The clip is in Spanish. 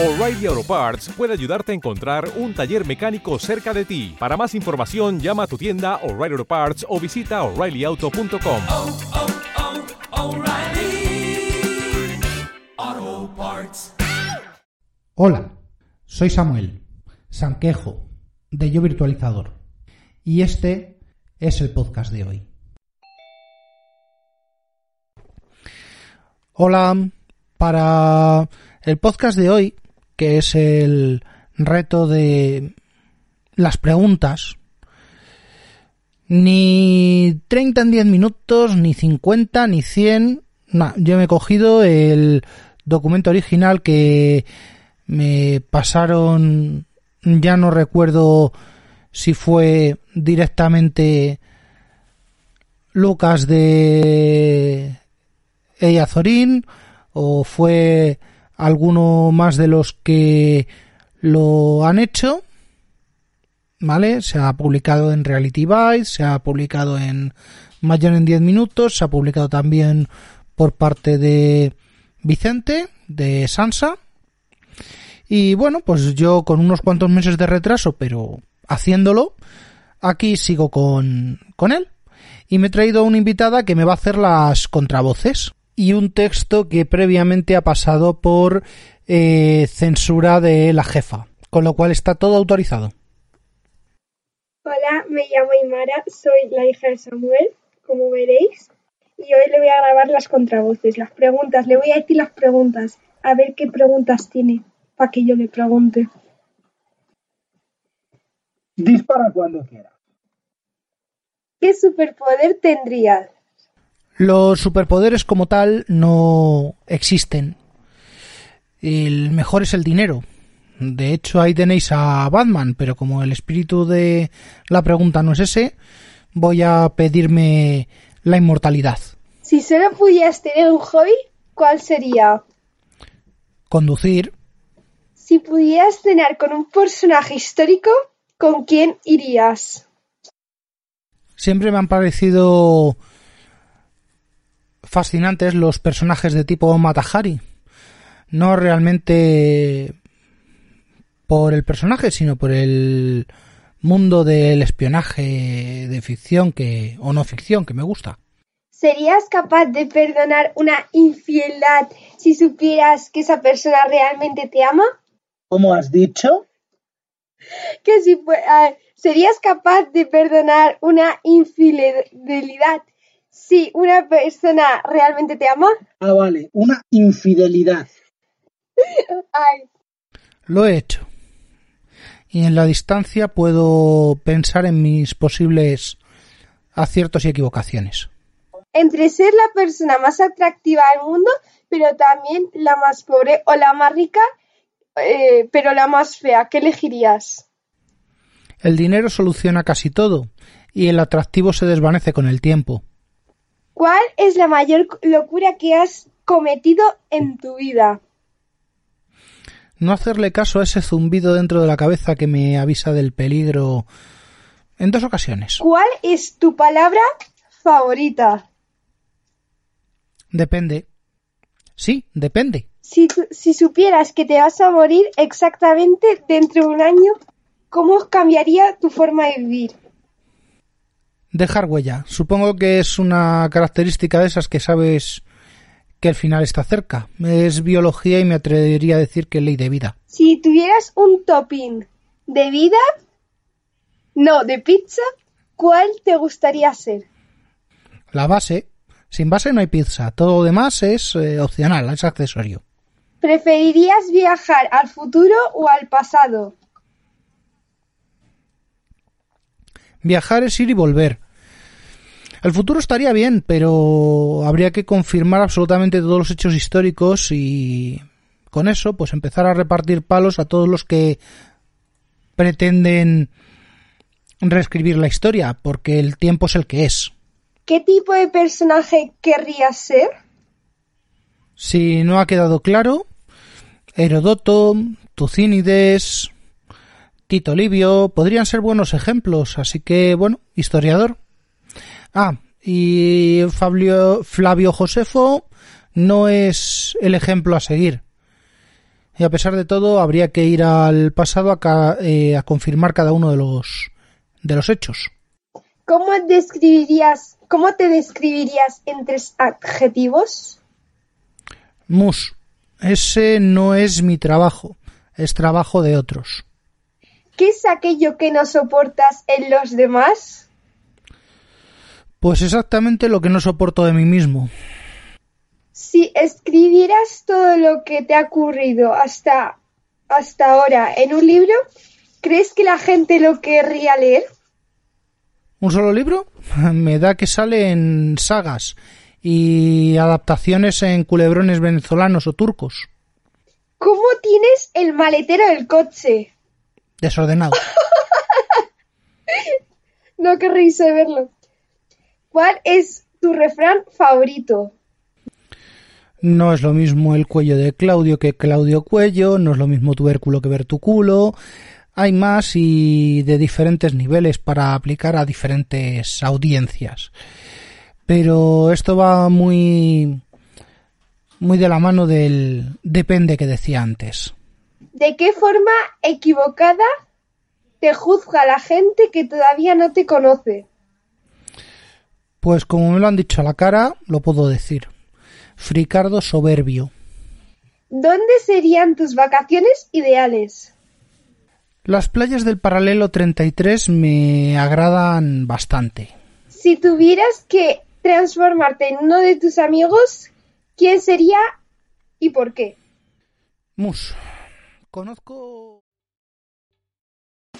O'Reilly Auto Parts puede ayudarte a encontrar un taller mecánico cerca de ti. Para más información, llama a tu tienda O'Reilly Auto Parts o visita oreillyauto.com. oh, oh, Parts. Hola, soy Samuel, Sanquejo, de Yo Virtualizador, y este es el podcast de hoy. Hola, para el podcast de hoy, que es el reto de las preguntas, ni 30 en 10 minutos, ni 50, ni 100, no, yo me he cogido el documento original que me pasaron, ya no recuerdo si fue directamente Lucas de Eyazorín o fue alguno más de los que lo han hecho. ¿Vale? Se ha publicado en Reality Bytes, se ha publicado en Mayor en 10 minutos, se ha publicado también por parte de Vicente, de Sansa. Y bueno, pues yo con unos cuantos meses de retraso, pero haciéndolo, aquí sigo con, con él. Y me he traído a una invitada que me va a hacer las contravoces. Y un texto que previamente ha pasado por eh, censura de la jefa. Con lo cual está todo autorizado. Hola, me llamo Imara, soy la hija de Samuel, como veréis, y hoy le voy a grabar las contravoces, las preguntas, le voy a decir las preguntas, a ver qué preguntas tiene, para que yo le pregunte. Dispara cuando quieras. ¿Qué superpoder tendrías? Los superpoderes como tal no existen. El mejor es el dinero. De hecho, ahí tenéis a Batman, pero como el espíritu de la pregunta no es ese, voy a pedirme la inmortalidad. Si solo pudieras tener un hobby, ¿cuál sería? Conducir. Si pudieras cenar con un personaje histórico, ¿con quién irías? Siempre me han parecido fascinantes los personajes de tipo Matahari. No realmente por el personaje, sino por el mundo del espionaje de ficción que o no ficción que me gusta. ¿Serías capaz de perdonar una infidelidad si supieras que esa persona realmente te ama? ¿Cómo has dicho? Que si ah, serías capaz de perdonar una infidelidad si una persona realmente te ama? Ah, vale, una infidelidad. Ay, Lo he hecho. Y en la distancia puedo pensar en mis posibles aciertos y equivocaciones. entre ser la persona más atractiva del mundo, pero también la más pobre o la más rica, eh, pero la más fea, ¿qué elegirías? El dinero soluciona casi todo y el atractivo se desvanece con el tiempo. ¿Cuál es la mayor locura que has cometido en tu vida? No hacerle caso a ese zumbido dentro de la cabeza que me avisa del peligro en dos ocasiones. ¿Cuál es tu palabra favorita? Depende. Sí, depende. Si, si supieras que te vas a morir exactamente dentro de un año, ¿cómo cambiaría tu forma de vivir? Dejar huella. Supongo que es una característica de esas que sabes que el final está cerca. Es biología y me atrevería a decir que ley de vida. Si tuvieras un topping de vida, no, de pizza, ¿cuál te gustaría ser? La base. Sin base no hay pizza. Todo lo demás es eh, opcional, es accesorio. ¿Preferirías viajar al futuro o al pasado? Viajar es ir y volver. El futuro estaría bien, pero habría que confirmar absolutamente todos los hechos históricos y con eso pues empezar a repartir palos a todos los que pretenden reescribir la historia, porque el tiempo es el que es. ¿Qué tipo de personaje querrías ser? Si no ha quedado claro, Herodoto, Tucínides, Tito Livio podrían ser buenos ejemplos, así que bueno, historiador. Ah, y Fabio, Flavio Josefo no es el ejemplo a seguir. Y a pesar de todo, habría que ir al pasado a, ca- eh, a confirmar cada uno de los, de los hechos. ¿Cómo describirías, cómo te describirías en tres adjetivos? Mus, ese no es mi trabajo, es trabajo de otros. ¿Qué es aquello que no soportas en los demás? Pues exactamente lo que no soporto de mí mismo. Si escribieras todo lo que te ha ocurrido hasta, hasta ahora en un libro, ¿crees que la gente lo querría leer? ¿Un solo libro? Me da que sale en sagas y adaptaciones en culebrones venezolanos o turcos. ¿Cómo tienes el maletero del coche? Desordenado. No querréis saberlo. ¿Cuál es tu refrán favorito? No es lo mismo el cuello de Claudio que Claudio Cuello, no es lo mismo tubérculo que ver tu culo. Hay más y de diferentes niveles para aplicar a diferentes audiencias. Pero esto va muy muy de la mano del depende que decía antes. ¿De qué forma equivocada te juzga la gente que todavía no te conoce? Pues como me lo han dicho a la cara, lo puedo decir. Fricardo soberbio. ¿Dónde serían tus vacaciones ideales? Las playas del paralelo 33 me agradan bastante. Si tuvieras que transformarte en uno de tus amigos, ¿quién sería y por qué? Mus, conozco...